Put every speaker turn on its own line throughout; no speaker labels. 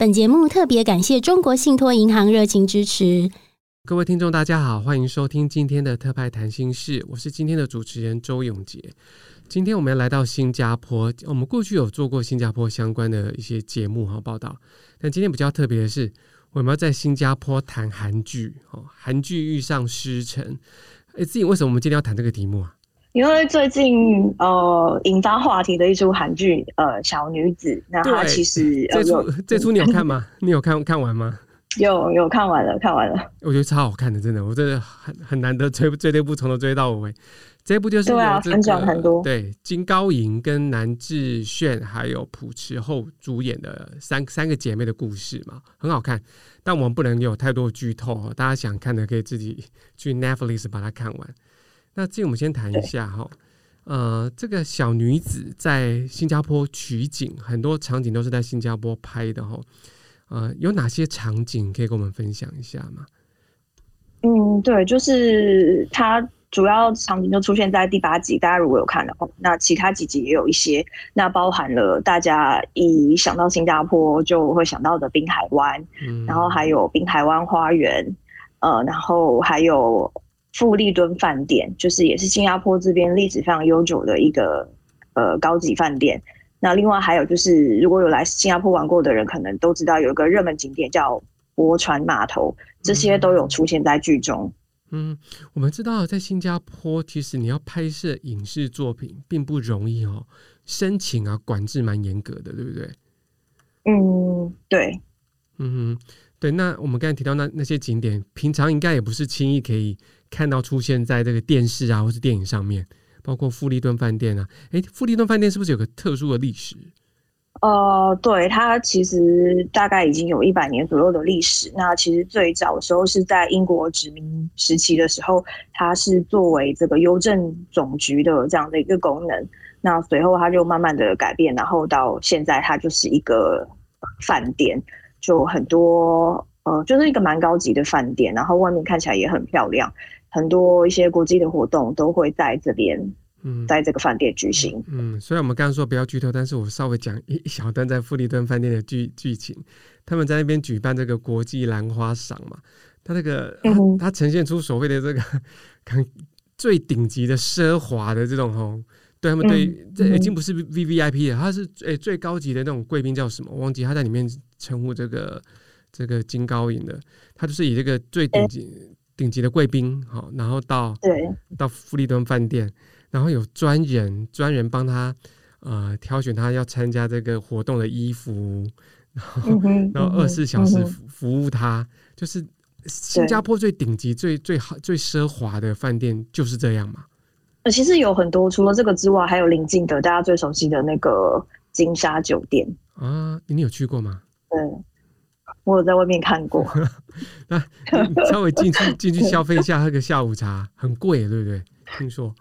本节目特别感谢中国信托银行热情支持。
各位听众，大家好，欢迎收听今天的特派谈心事，我是今天的主持人周永杰。今天我们要来到新加坡，我们过去有做过新加坡相关的一些节目和报道，但今天比较特别的是，我们要在新加坡谈韩剧哦，韩剧遇上师承。哎，自己为什么我们今天要谈这个题目啊？
因为最近呃引发话题的一出韩剧呃《小女子》，那它其实
这出这出你有看吗？你有看看完吗？
有有看完了，看完了。
我觉得超好看的，真的，我真的很很难得追追这部从头追到尾。这部就是、这个、
对啊，分享很多。
对，金高银跟南智炫还有朴持厚主演的三三个姐妹的故事嘛，很好看。但我们不能有太多剧透，大家想看的可以自己去 Netflix 把它看完。那这我们先谈一下哈，呃，这个小女子在新加坡取景，很多场景都是在新加坡拍的哈，呃，有哪些场景可以跟我们分享一下吗？
嗯，对，就是它主要场景就出现在第八集，大家如果有看的话，那其他几集也有一些，那包含了大家一想到新加坡就会想到的滨海湾，嗯，然后还有滨海湾花园，呃，然后还有。富丽敦饭店就是也是新加坡这边历史非常悠久的一个呃高级饭店。那另外还有就是，如果有来新加坡玩过的人，可能都知道有一个热门景点叫驳船码头，这些都有出现在剧中。
嗯，我们知道在新加坡，其实你要拍摄影视作品并不容易哦，申请啊管制蛮严格的，对不对？
嗯，对。
嗯哼，对。那我们刚才提到那那些景点，平常应该也不是轻易可以。看到出现在这个电视啊，或是电影上面，包括富丽顿饭店啊。哎，富丽顿饭店是不是有个特殊的历史？
呃，对，它其实大概已经有一百年左右的历史。那其实最早的时候是在英国殖民时期的时候，它是作为这个邮政总局的这样的一个功能。那随后它就慢慢的改变，然后到现在它就是一个饭店，就很多呃，就是一个蛮高级的饭店，然后外面看起来也很漂亮。很多一些国际的活动都会在这边，嗯，在这个饭店举行。
嗯，虽然我们刚刚说不要剧透，但是我稍微讲一小段在富丽顿饭店的剧剧情。他们在那边举办这个国际兰花赏嘛，他那个他，他呈现出所谓的这个看最顶级的奢华的这种哦，对他们对、嗯、这已经不是 V V I P 了，他是诶最高级的那种贵宾叫什么？我忘记他在里面称呼这个这个金高银的，他就是以这个最顶级。欸顶级的贵宾，好，然后到对到富丽敦饭店，然后有专人专人帮他呃挑选他要参加这个活动的衣服，然后、嗯、然后二十四小时服服务他，嗯、就是新加坡最顶级、最最好、最奢华的饭店就是这样嘛。
呃，其实有很多，除了这个之外，还有邻近的大家最熟悉的那个金沙酒店
啊，你有去过吗？
对。我有在外面看过，
那稍微进去 进去消费一下，喝个下午茶很贵，对不对？听说，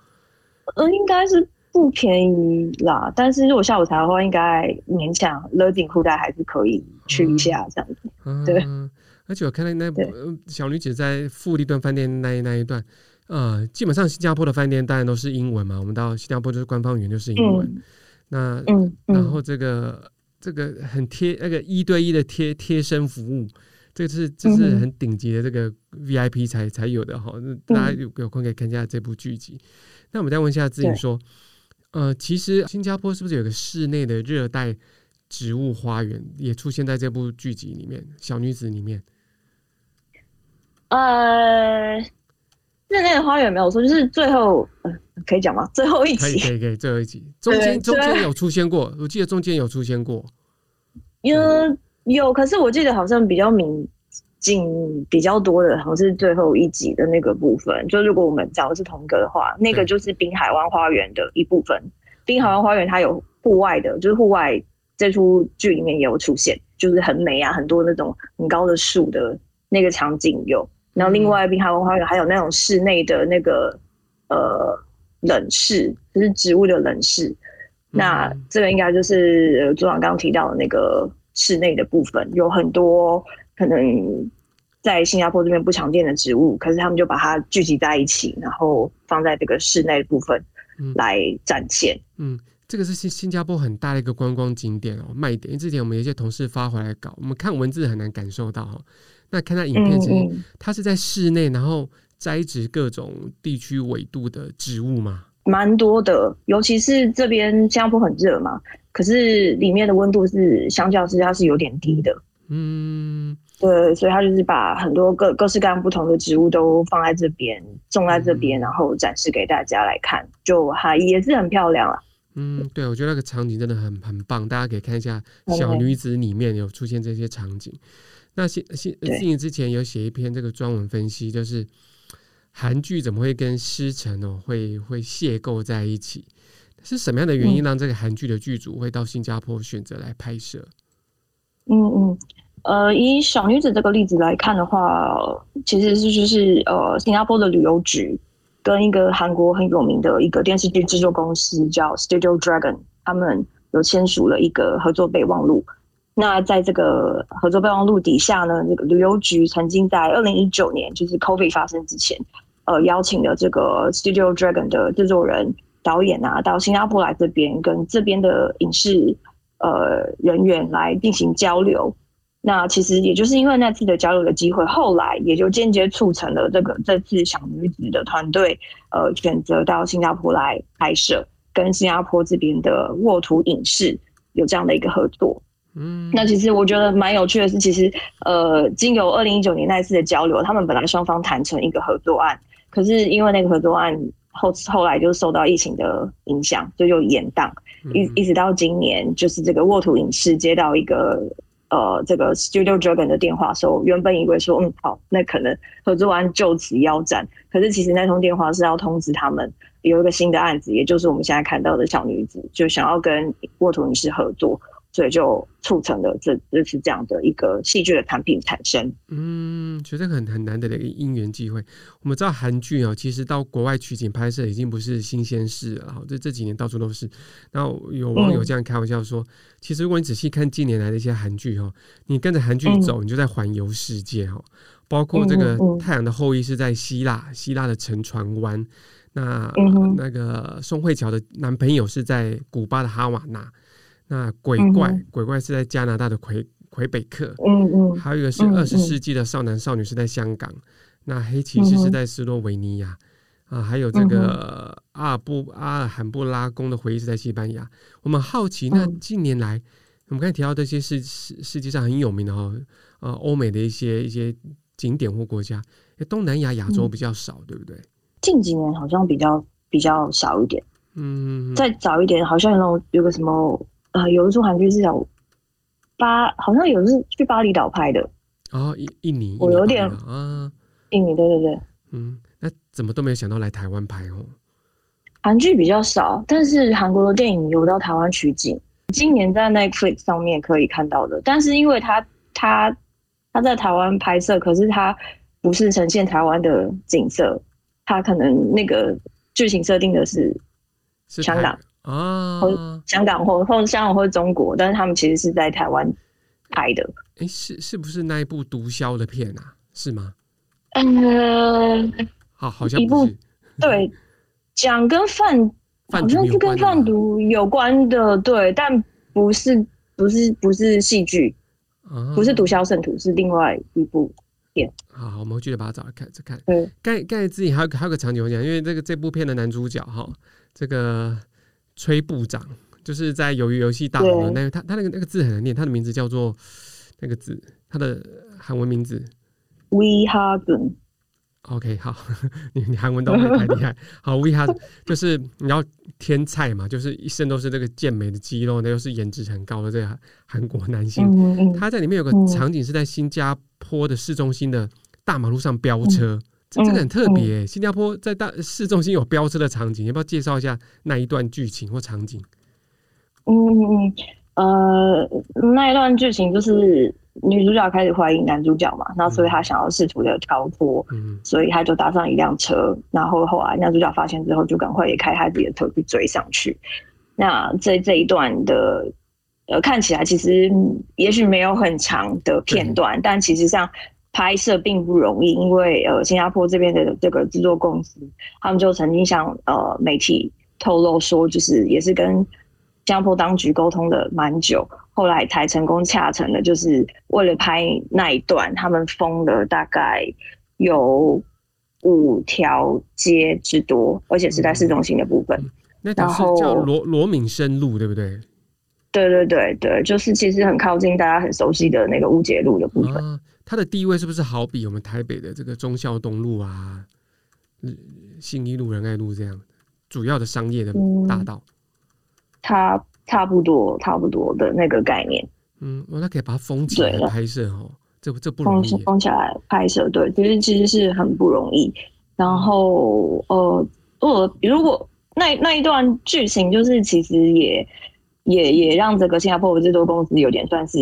呃，应该是不便宜啦。但是如果下午茶的话，应该勉强勒紧裤带还是可以去一下这样子。嗯、对、嗯，
而且我看到那部小女子在富丽顿饭店那那一段，呃，基本上新加坡的饭店当然都是英文嘛。我们到新加坡就是官方语言就是英文。嗯、那嗯，然后这个。这个很贴，那个一对一的贴贴身服务，这个是这是很顶级的这个 VIP 才、嗯、才有的哈。大家有有空可以看一下这部剧集。嗯、那我们再问一下自己说，呃，其实新加坡是不是有个室内的热带植物花园也出现在这部剧集里面？小女子里面，
呃，室内的花园没有说，就是最后，呃，可以讲吗？最后一集，
可以可以可以，最后一集中间中间有出现过，我记得中间有出现过。
有有，可是我记得好像比较明景比较多的，好像是最后一集的那个部分。就如果我们讲的是同一个的话，那个就是滨海湾花园的一部分。滨海湾花园它有户外的，就是户外这出剧里面也有出现，就是很美啊，很多那种很高的树的那个场景有，然后另外滨海湾花园还有那种室内的那个呃冷室，就是植物的冷室。那这个应该就是组长刚刚提到的那个室内的部分，有很多可能在新加坡这边不常见的植物，可是他们就把它聚集在一起，然后放在这个室内部分来展现。嗯。嗯
这个是新新加坡很大的一个观光景点哦，卖点。因为之前我们有一些同事发回来搞，我们看文字很难感受到哈。那看到影片，其实它是在室内，然后栽植各种地区纬度的植物嘛，
蛮多的。尤其是这边新加坡很热嘛，可是里面的温度是相较之下是有点低的。嗯，对，所以他就是把很多各各式各样不同的植物都放在这边，种在这边，然后展示给大家来看，就还也是很漂亮啊。
嗯，对，我觉得那个场景真的很很棒，大家可以看一下《小女子》里面有出现这些场景。那信信信之前有写一篇这个专文分析，就是韩剧怎么会跟师承哦会会邂逅在一起？是什么样的原因让这个韩剧的剧组会到新加坡选择来拍摄？
嗯嗯，呃，以小女子这个例子来看的话，其实是就是呃新加坡的旅游局。跟一个韩国很有名的一个电视剧制作公司叫 Studio Dragon，他们有签署了一个合作备忘录。那在这个合作备忘录底下呢，这个旅游局曾经在二零一九年，就是 COVID 发生之前，呃，邀请了这个 Studio Dragon 的制作人、导演啊，到新加坡来这边，跟这边的影视呃人员来进行交流。那其实也就是因为那次的交流的机会，后来也就间接促成了这个这次小女子的团队呃选择到新加坡来拍摄，跟新加坡这边的沃土影视有这样的一个合作。嗯，那其实我觉得蛮有趣的是，其实呃，经由二零一九年那次的交流，他们本来双方谈成一个合作案，可是因为那个合作案后后来就受到疫情的影响，就延档，一一直到今年，就是这个沃土影视接到一个。呃，这个 Studio Dragon 的电话说，原本以为说，嗯，好，那可能合作案就此腰斩。可是其实那通电话是要通知他们有一个新的案子，也就是我们现在看到的小女子，就想要跟沃土影视合作。所以就促成了这这次这样的一个戏剧的产品产生。嗯，
觉得很很难得的一个因缘机会。我们知道韩剧哦，其实到国外取景拍摄已经不是新鲜事了。哈，这这几年到处都是。然后有网友这样开玩笑说，嗯、其实如果你仔细看近年来的一些韩剧哦，你跟着韩剧走，你就在环游世界哦。包括这个《太阳的后裔》是在希腊，希腊的沉船湾。那、嗯、那个宋慧乔的男朋友是在古巴的哈瓦那。那鬼怪，嗯、鬼怪是在加拿大的魁魁北克，嗯嗯，还有一个是二十世纪的少男少女是在香港，嗯、那黑骑士是在斯洛维尼亚，嗯、啊，还有这个阿尔布阿尔罕布拉宫的回忆是在西班牙。我们好奇，那近年来、嗯、我们刚才提到这些世世世界上很有名的哈，呃，欧美的一些一些景点或国家，东南亚亚洲比较少，嗯、对不对？
近几年好像比较比较少一点，嗯，再早一点好像有那种有个什么。呃，有一出韩剧是叫巴，好像有是去巴厘岛拍的
哦，印印尼，
我有点啊，印尼，对对对，
嗯，那怎么都没有想到来台湾拍哦？
韩剧比较少，但是韩国的电影有到台湾取景，今年在 Netflix 上面可以看到的，但是因为他他他在台湾拍摄，可是他不是呈现台湾的景色，他可能那个剧情设定的是香港。啊，香港或或香港或中国，但是他们其实是在台湾拍的。
哎、欸，是是不是那一部毒枭的片啊？是吗？
嗯，
好，好像
一部对，讲跟贩好像是跟贩毒有关的，对，但不是不是不是戏剧，不是毒枭圣徒，是另外一部片。
好，好，我们继续把它找来看再看。对，刚刚才自己还有还有个场景我讲，因为这个这部片的男主角哈，这个。崔部长就是在《鱿鱼游戏》大王的那个，他他那个那个字很难念，他的名字叫做那个字，他的韩文名字。
We Hagen。
OK，好，你你韩文都很厉害。好，We Hagen 就是你要天菜嘛，就是一身都是这个健美的肌肉，那又是颜值很高的这个韩国男性。他在里面有个场景是在新加坡的市中心的大马路上飙车。这这个很特别、欸，新加坡在大市中心有飙车的场景，要不要介绍一下那一段剧情或场景？
嗯嗯呃，那一段剧情就是女主角开始怀疑男主角嘛，那所以她想要试图的逃脱，嗯，所以她就搭上一辆车，然后后来男主角发现之后，就赶快也开他自己的车去追上去。那这这一段的，呃，看起来其实也许没有很长的片段，嗯、但其实上拍摄并不容易，因为呃，新加坡这边的这个制作公司，他们就曾经向呃媒体透露说，就是也是跟新加坡当局沟通了蛮久。后来才成功洽成的，就是为了拍那一段，他们封了大概有五条街之多，而且是在市中心的部分。嗯、
那条是叫罗罗敏生路，对不对？
对对对对，就是其实很靠近大家很熟悉的那个乌节路的部分。啊、
它的地位是不是好比我们台北的这个忠孝东路啊、信义路、仁爱路这样主要的商业的大道？嗯、它。差不多，差不多的那个概念。嗯，那可以把它封起来拍摄哦，这这不容易。
封封起来拍摄，对，其实其实是很不容易。然后，呃，我如果那那一段剧情，就是其实也也也让这个新加坡的制作公司有点算是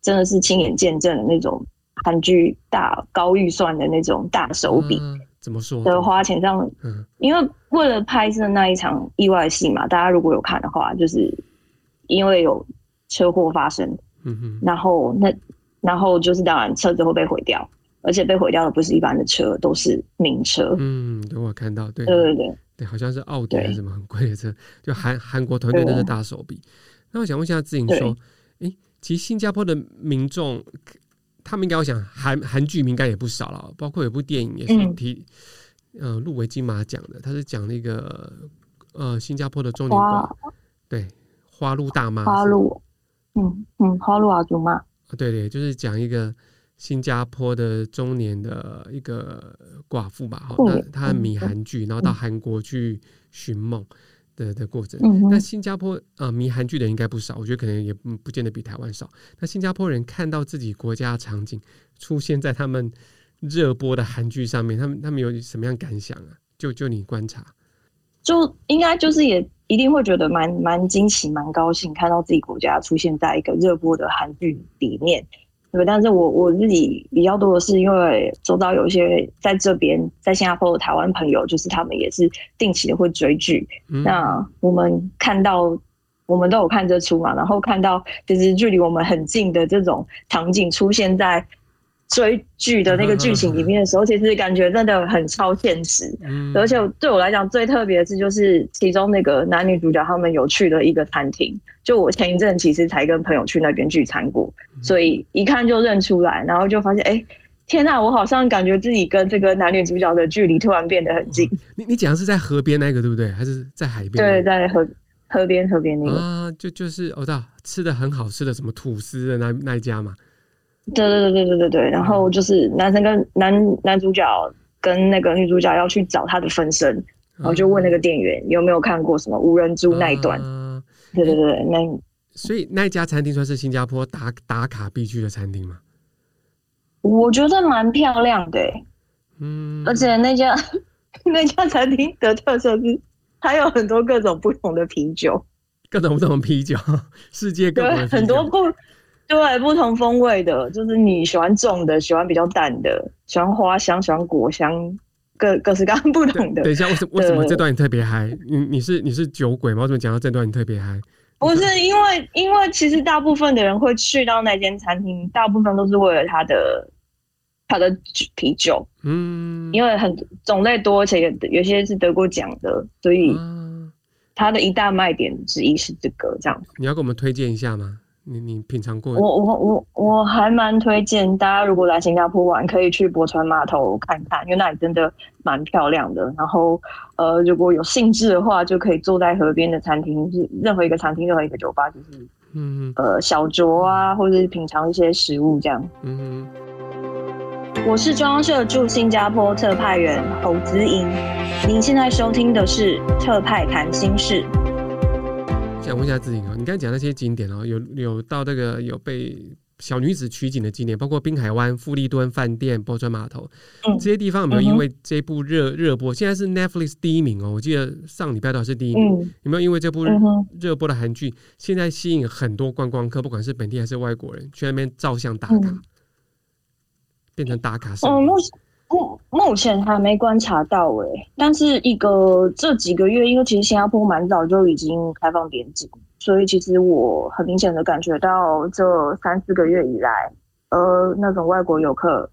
真的是亲眼见证了那种韩剧大高预算的那种大手笔。
嗯，怎么说
的花钱上？嗯，因为为了拍摄那一场意外戏嘛，大家如果有看的话，就是。因为有车祸发生，嗯哼，然后那然后就是当然车子会被毁掉，而且被毁掉的不是一般的车，都是名车。
嗯，等我看到，对
对对对，
对，好像是奥迪还是什么很贵的车，就韩韩国团队都是大手笔。那我想问一下志颖说，哎，其实新加坡的民众，他们应该要想韩韩剧应该也不少了，包括有部电影也是提，嗯、呃，入围金马奖的，他是讲那个呃新加坡的中年寡，对。花路大妈，
花路，嗯嗯，花路阿祖妈，
对对，就是讲一个新加坡的中年的一个寡妇吧，哈、嗯，那她迷韩剧，然后到韩国去寻梦的的过程。嗯、那新加坡啊、呃，迷韩剧的人应该不少，我觉得可能也不见得比台湾少。那新加坡人看到自己国家的场景出现在他们热播的韩剧上面，他们他们有什么样感想啊？就就你观察，
就应该就是也。一定会觉得蛮蛮惊喜、蛮高兴，看到自己国家出现在一个热播的韩剧里面，对。但是我我自己比较多的是，因为周遭有一些在这边在新加坡的台湾朋友，就是他们也是定期的会追剧。嗯、那我们看到，我们都有看这出嘛，然后看到就是距离我们很近的这种场景出现在。追剧的那个剧情里面的时候，其实感觉真的很超现实。嗯，而且对我来讲最特别的是，就是其中那个男女主角他们有去的一个餐厅。就我前一阵其实才跟朋友去那边聚餐过，所以一看就认出来，然后就发现，哎，天呐，我好像感觉自己跟这个男女主角的距离突然变得很近。
你你讲的是在河边那个对不对？还是在海边？
对，在河河边河边那个
啊，就就是我知道吃的很好吃的什么吐司的那那一家嘛。
对对对对对对对，然后就是男生跟男男主角跟那个女主角要去找他的分身，然后就问那个店员有没有看过什么无人猪那一段。啊、对对对，那
所以那家餐厅算是新加坡打打卡必去的餐厅吗？
我觉得蛮漂亮的，嗯，而且那家 那家餐厅的特色是它有很多各种不同的啤酒，
各种不同的啤酒，世界各国
很多不。对，不同风味的，就是你喜欢重的，喜欢比较淡的，喜欢花香，喜欢果香，各各式各样 不同的。
等一下，为什么为什么这段你特别嗨？你你是你是酒鬼吗？为什么讲到这段你特别嗨？
不是因为因为其实大部分的人会去到那间餐厅，大部分都是为了他的他的啤酒，嗯，因为很种类多，而且有有些是得过奖的，所以他的一大卖点之一是这个这样。
你要给我们推荐一下吗？你你品尝过？
我我我我还蛮推荐大家，如果来新加坡玩，可以去驳船码头看看，因为那里真的蛮漂亮的。然后呃，如果有兴致的话，就可以坐在河边的餐厅，是任何一个餐厅，任何一个酒吧，就是嗯呃小酌啊，或者是品尝一些食物这样。嗯哼，我是中央社驻新加坡特派员侯姿莹，您现在收听的是特派谈心事。
想问一下志颖哦，你刚才讲那些景点哦，有有到那个有被小女子取景的景点，包括滨海湾、富丽敦饭店、驳船码头、
嗯、
这些地方，有没有因为这部热热播？现在是 Netflix 第一名哦，我记得上礼拜都还是第一名。嗯、有没有因为这部热播的韩剧，现在吸引很多观光客，不管是本地还是外国人，去那边照相打卡，嗯、变成打卡
目目前还没观察到诶、欸，但是一个这几个月，因为其实新加坡蛮早就已经开放边境。所以其实我很明显的感觉到，这三四个月以来，呃，那种外国游客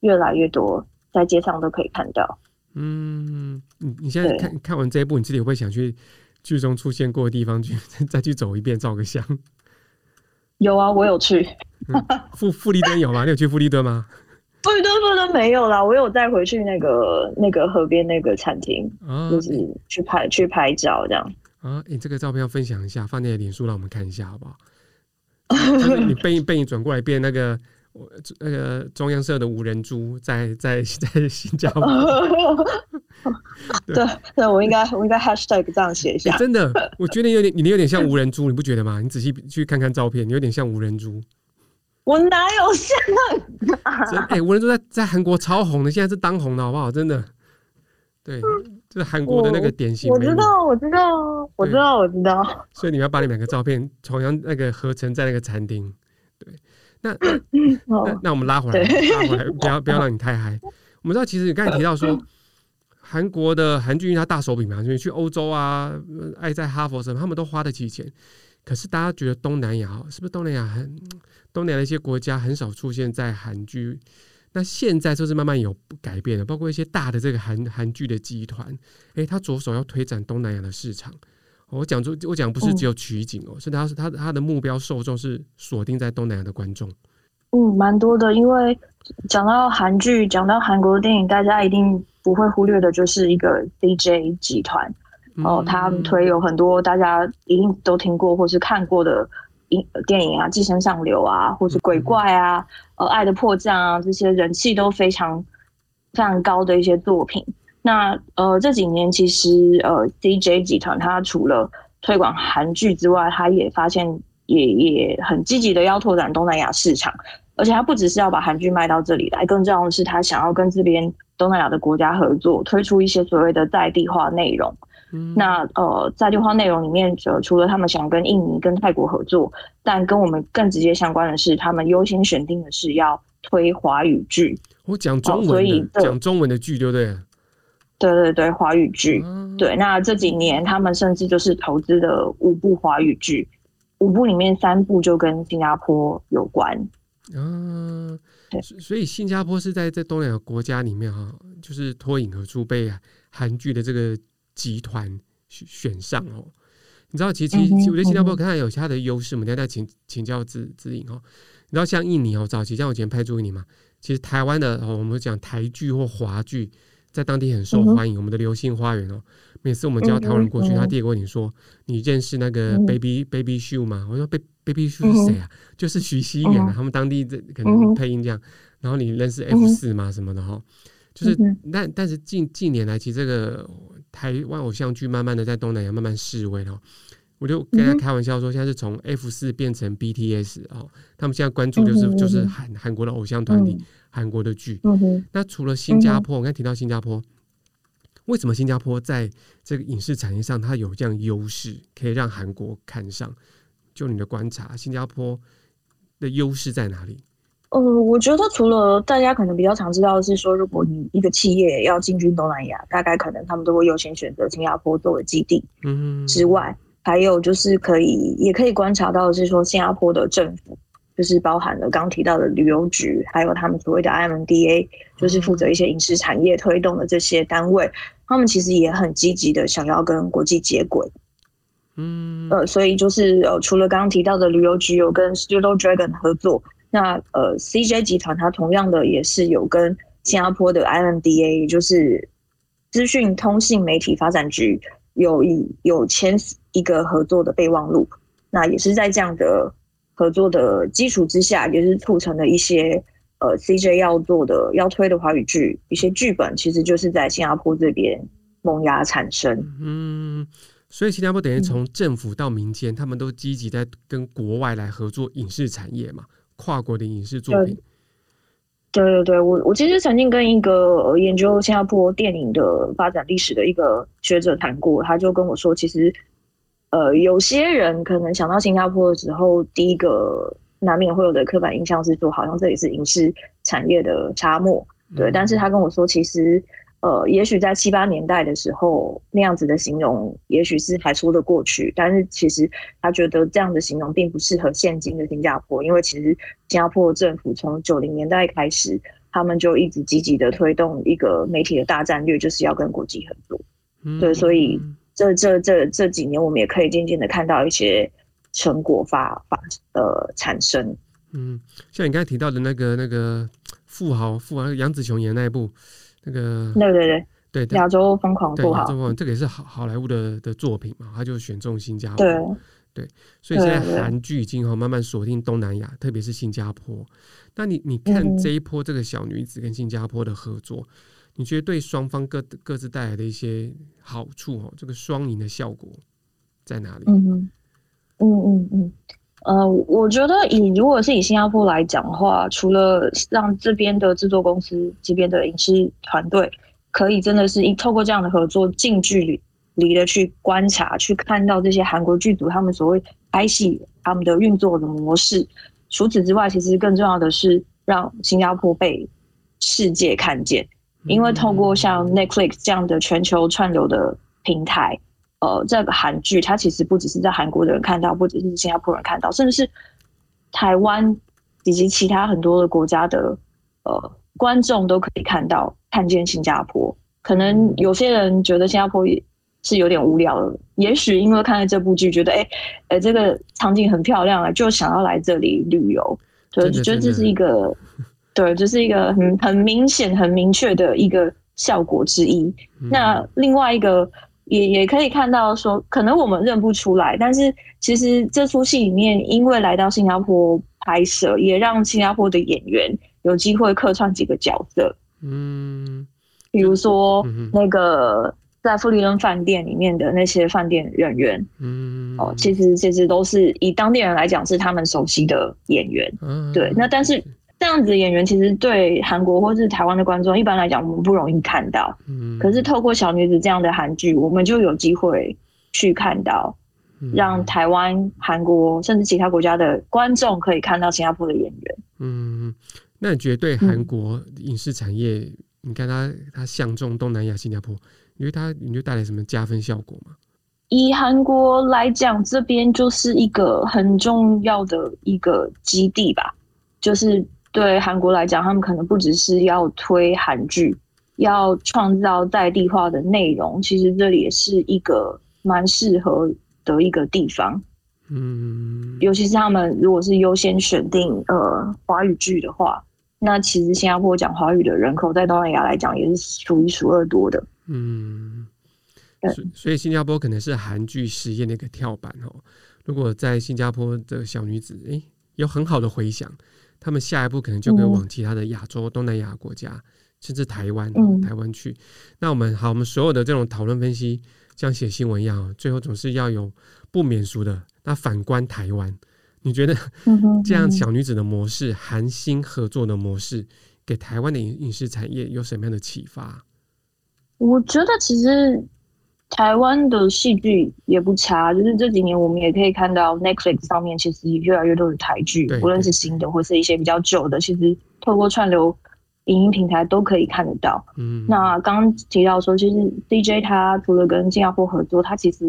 越来越多，在街上都可以看到。
嗯，你你现在看看完这一部，你自己会想去剧中出现过的地方去再去走一遍，照个相？
有啊，我有去。
富富丽敦有吗？你有去富丽敦吗？
富丽墩富丽墩没有啦，我有带回去那个那个河边那个餐厅，啊、就是去拍去拍照这样。
啊，你、欸、这个照片要分享一下，放在脸书让我们看一下，好不好？就是你背 背影转过来变那个那个中央社的无人猪在在在新加坡。
对对，我应该我应该 hashtag 这样写一下、欸。真
的，我觉得你有点你有点像无人猪，你不觉得吗？你仔细去看看照片，你有点像无人猪。
我哪有像？
哎、欸，无人猪在在韩国超红的，现在是当红的，好不好？真的。对，就是韩国的那个典型
我。我知道，我知道，我知道，我知道。
所以你要把你们两个照片同样那个合成在那个餐厅。对，那那那，那我们拉回来，拉回来，不要不要 让你太嗨。我们知道，其实你刚才提到说，韩国的韩剧因为它大手笔嘛，所以去欧洲啊，爱在哈佛什么，他们都花得起钱。可是大家觉得东南亚，是不是东南亚很东南亚的一些国家很少出现在韩剧？那现在就是慢慢有改变了，包括一些大的这个韩韩剧的集团，哎、他着手要推展东南亚的市场。我讲出我讲不是只有取景哦，是他是他他的目标受众是锁定在东南亚的观众。
嗯，蛮多的，因为讲到韩剧，讲到韩国的电影，大家一定不会忽略的就是一个 DJ 集团哦，他们推有很多大家一定都听过或是看过的。影电影啊，《寄生上流》啊，或是鬼怪啊，呃，《爱的迫降》啊，这些人气都非常非常高的一些作品。那呃这几年其实呃，DJ 集团它除了推广韩剧之外，它也发现也也很积极的要拓展东南亚市场，而且它不只是要把韩剧卖到这里来，更重要的是它想要跟这边东南亚的国家合作，推出一些所谓的在地化内容。那呃，在地化内容里面，呃除了他们想跟印尼、跟泰国合作，但跟我们更直接相关的是，他们优先选定的是要推华语剧。
我讲中文，所以讲中文的剧，对不对？
对对对，华语剧。嗯、对，那这几年他们甚至就是投资的五部华语剧，五部里面三部就跟新加坡有关。
嗯，对，所以新加坡是在这东南亚国家里面哈，就是脱颖而出，被韩剧的这个。集团选上哦，你知道，其实其实我觉得新加坡看有它的优势，我们等下再请请教子子颖哦。你知道，像印尼哦，早期像我以前拍朱印尼嘛，其实台湾的哦，我们讲台剧或华剧，在当地很受欢迎。我们的《流星花园》哦，每次我们叫台湾人过去，他第一个问你说：“你认识那个 Baby Baby Shu 吗？”我说：“Baby Baby 是谁啊？”就是徐熙媛啊，他们当地这可能配音这样。然后你认识 F 四吗？什么的哈？就是，但但是近近年来，其实这个。台湾偶像剧慢慢的在东南亚慢慢示威了，我就跟他开玩笑说，现在是从 F 四变成 BTS 哦，他们现在关注就是就是韩韩国的偶像团体，韩国的剧。那除了新加坡，我刚才提到新加坡，为什么新加坡在这个影视产业上它有这样优势，可以让韩国看上？就你的观察，新加坡的优势在哪里？
呃，我觉得除了大家可能比较常知道的是说，如果你一个企业要进军东南亚，大概可能他们都会优先选择新加坡作为基地。嗯，之外，还有就是可以也可以观察到的是说，新加坡的政府就是包含了刚提到的旅游局，还有他们所谓的 IMDA，就是负责一些影视产业推动的这些单位，他们其实也很积极的想要跟国际接轨。嗯，呃，所以就是呃，除了刚刚提到的旅游局有跟 Studio Dragon 合作。那呃，CJ 集团它同样的也是有跟新加坡的 IMDA，也就是资讯通信媒体发展局有一有签一个合作的备忘录。那也是在这样的合作的基础之下，也是促成了一些呃 CJ 要做的要推的华语剧一些剧本，其实就是在新加坡这边萌芽产生。
嗯，所以新加坡等于从政府到民间，嗯、他们都积极在跟国外来合作影视产业嘛。跨国的影视作品。
对对对，我我其实曾经跟一个研究新加坡电影的发展历史的一个学者谈过，他就跟我说，其实呃，有些人可能想到新加坡的时候，第一个难免会有的刻板印象是说，好像这里是影视产业的沙漠。对，但是他跟我说，其实。呃，也许在七八年代的时候，那样子的形容，也许是还说得过去。但是其实他觉得这样的形容并不适合现今的新加坡，因为其实新加坡政府从九零年代开始，他们就一直积极的推动一个媒体的大战略，就是要跟国际合作。嗯、对，所以这这这这几年，我们也可以渐渐的看到一些成果发发呃产生。
嗯，像你刚才提到的那个那个富豪富豪杨紫琼演的那一部。那个
对对对。对，亚洲疯狂富豪，
亚洲疯狂，这个也是好好莱坞的的作品嘛，他就选中新加坡，
对。
对，所以现在韩剧已经哈慢慢锁定东南亚，特别是新加坡。那你你看这一波这个小女子跟新加坡的合作，嗯、你觉得对双方各各自带来的一些好处哦，这个双赢的效果在哪里？
嗯嗯嗯嗯。呃，我觉得以如果是以新加坡来讲的话，除了让这边的制作公司这边的影视团队可以真的是一透过这样的合作，近距离的去观察，去看到这些韩国剧组他们所谓拍戏他们的运作的模式。除此之外，其实更重要的是让新加坡被世界看见，因为透过像 Netflix 这样的全球串流的平台。呃，这个韩剧它其实不只是在韩国的人看到，不只是新加坡人看到，甚至是台湾以及其他很多的国家的呃观众都可以看到，看见新加坡。可能有些人觉得新加坡是有点无聊的，也许因为看了这部剧，觉得哎哎这个场景很漂亮啊，就想要来这里旅游。对，觉得这是一个 对，这是一个很很明显、很明确的一个效果之一。那另外一个。也也可以看到说，可能我们认不出来，但是其实这出戏里面，因为来到新加坡拍摄，也让新加坡的演员有机会客串几个角色。嗯，比如说那个在富丽登饭店里面的那些饭店人员，嗯，哦，其实其实都是以当地人来讲是他们熟悉的演员。嗯，对，那但是。这样子的演员其实对韩国或是台湾的观众，一般来讲我们不容易看到。嗯，可是透过小女子这样的韩剧，我们就有机会去看到，让台湾、韩国甚至其他国家的观众可以看到新加坡的演员。
嗯，那你觉得对韩国影视产业，嗯、你看他他相中东南亚新加坡，因为他你就带来什么加分效果吗？
以韩国来讲，这边就是一个很重要的一个基地吧，就是。对韩国来讲，他们可能不只是要推韩剧，要创造在地化的内容，其实这里也是一个蛮适合的一个地方。嗯，尤其是他们如果是优先选定呃华语剧的话，那其实新加坡讲华语的人口在东南亚来讲也是数一数二多的。
嗯，对，所以新加坡可能是韩剧实验的一个跳板哦。如果在新加坡的小女子，诶，有很好的回响。他们下一步可能就可以往其他的亚洲、东南亚国家，嗯、甚至台湾、嗯、台湾去。那我们好，我们所有的这种讨论分析，像写新闻一样，最后总是要有不免俗的。那反观台湾，你觉得这样小女子的模式、韩星合作的模式，给台湾的影影视产业有什么样的启发？
我觉得其实。台湾的戏剧也不差，就是这几年我们也可以看到 Netflix 上面其实越来越多的台剧，无论是新的或是一些比较旧的，其实透过串流影音平台都可以看得到。嗯，那刚刚提到说，其实 DJ 他除了跟新加坡合作，他其实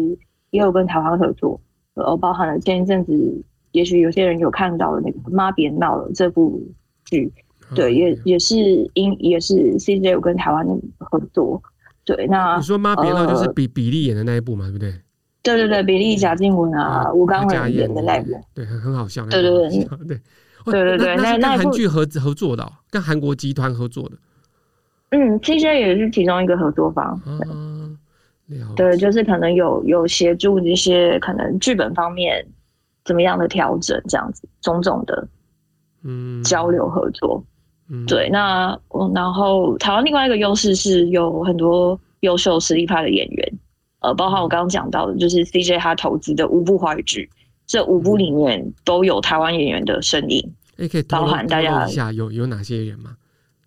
也有跟台湾合作，呃，包含了前一阵子，也许有些人有看到的那个《妈别闹了》这部剧，对，也也是因也是 CJ 有跟台湾合作。对，那
你说妈别闹就是比比利演的那一部嘛，对不对？
对对对，比利贾静雯啊，吴刚仁演的那一部，
对，很很好笑。
对对对，
对
对 对对，那那
韩剧合合作的，跟韩国集团合作的。
嗯，CJ 也是其中一个合作方。嗯，对，就是可能有有协助一些可能剧本方面怎么样的调整，这样子种种的，嗯，交流合作。嗯、对，那我然后台湾另外一个优势是有很多优秀实力派的演员，呃，包括我刚刚讲到的，就是 CJ 他投资的五部华语剧，这五部里面都有台湾演员的身影。
哎，可以包含大家一下有有哪些人吗？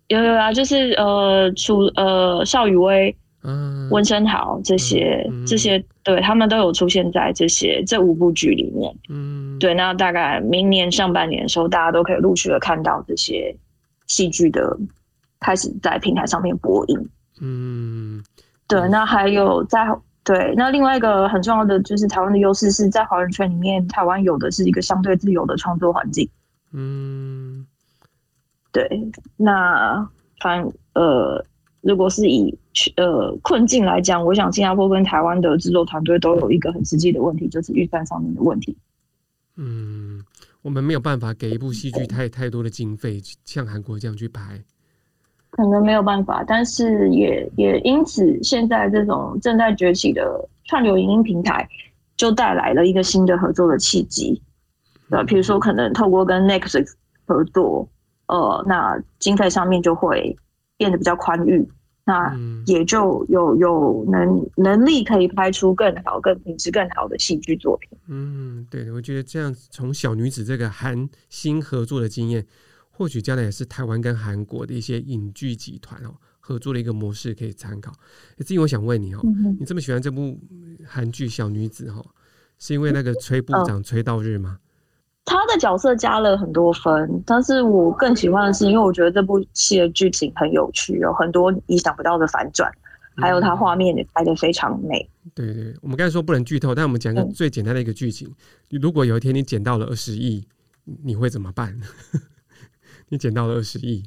有有啊，就是呃，除呃邵雨薇、嗯，温升豪这些、嗯、这些，对他们都有出现在这些这五部剧里面。嗯，对，那大概明年上半年的时候，大家都可以陆续的看到这些戏剧的开始在平台上面播映。嗯，对，那还有在对，那另外一个很重要的就是台湾的优势是在华人圈里面，台湾有的是一个相对自由的创作环境。嗯。对，那反呃，如果是以呃困境来讲，我想新加坡跟台湾的制作团队都有一个很实际的问题，就是预算上面的问题。
嗯，我们没有办法给一部戏剧太太多的经费，像韩国这样去拍，
可能没有办法。但是也也因此，现在这种正在崛起的串流影音平台，就带来了一个新的合作的契机。呃，比如说可能透过跟 Netflix 合作。呃，那经费上面就会变得比较宽裕，那也就有有能能力可以拍出更好、更品质更好的戏剧作品。
嗯，对，我觉得这样从小女子这个韩星合作的经验，或许将来也是台湾跟韩国的一些影剧集团哦合作的一个模式可以参考。至今我想问你哦，嗯、你这么喜欢这部韩剧《小女子》哈，是因为那个崔部长崔道日吗？
他的角色加了很多分，但是我更喜欢的是，因为我觉得这部戏的剧情很有趣，有很多意想不到的反转，还有它画面也拍的非常美。
对，对对，我们刚才说不能剧透，但我们讲个最简单的一个剧情：嗯、如果有一天你捡到了二十亿，你会怎么办？你捡到了二十亿，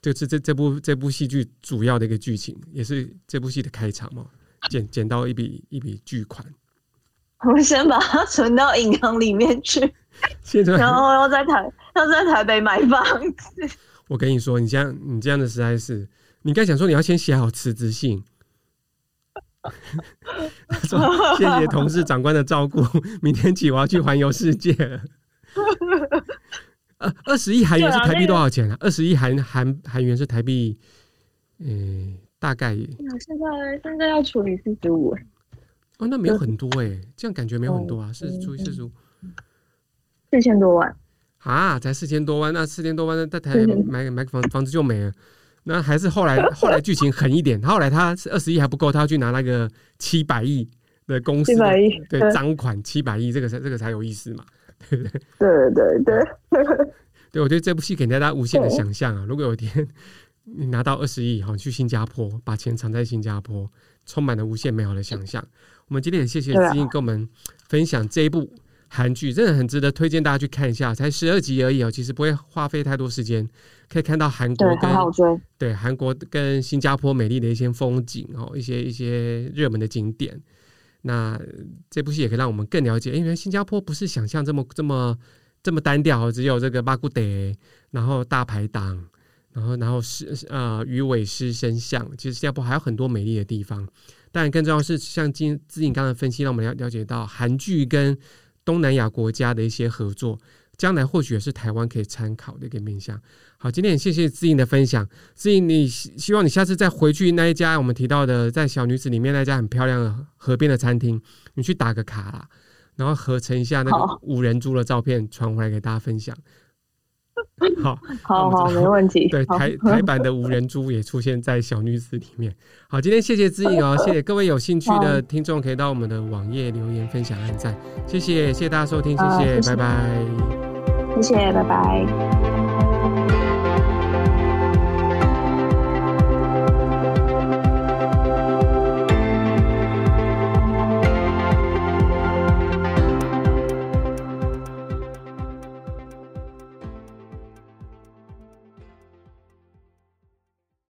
就是这这部这部戏剧主要的一个剧情，也是这部戏的开场嘛？捡捡到一笔一笔巨款，
我先把它存到银行里面去。然后要在台要在台北买房子。
我跟你说，你这样你这样的实在是，你该想说你要先写好辞职信。他说：“谢谢同事长官的照顾，明天起我要去环游世界了。”二十亿韩元是台币多少钱啊？二十亿韩韩韩元是台币，嗯、呃，大概。
现在现在要处理四十五。
哦，那没有很多哎，这样感觉没有很多啊，是除以四十五。
四千多万
啊，才四千多万，那四千多万那，在台买买买个房房子就没了。那还是后来后来剧情狠一点，后来他是二十亿还不够，他要去拿那个七百亿的公司，对赃款七百亿，这个才这个才有意思嘛，对 不对？
对对对，
对我觉得这部戏给大家无限的想象啊。如果有一天你拿到二十亿，哈，去新加坡把钱藏在新加坡，充满了无限美好的想象。我们今天也谢谢姿莹跟我们分享这一部。韩剧真的很值得推荐大家去看一下，才十二集而已哦，其实不会花费太多时间，可以看到韩国跟对韩国跟新加坡美丽的一些风景哦，一些一些热门的景点。那这部戏也可以让我们更了解，因为新加坡不是想象这么这么这么单调，只有这个巴姑德，然后大排档，然后然后是呃鱼尾狮身像，其实新加坡还有很多美丽的地方。但更重要是，像金自颖刚才分析，让我们了了解到韩剧跟东南亚国家的一些合作，将来或许也是台湾可以参考的一个面向。好，今天也谢谢志颖的分享。志颖，你希望你下次再回去那一家我们提到的在小女子里面那家很漂亮的河边的餐厅，你去打个卡啦，然后合成一下那个五人猪的照片传回来给大家分享。
好，好好，没问题。
对，台台版的无人猪也出现在小女子里面。好，今天谢谢姿莹哦，谢谢各位有兴趣的听众可以到我们的网页留言分享按赞，谢谢谢谢大家收听，谢谢拜拜，
谢谢，拜拜。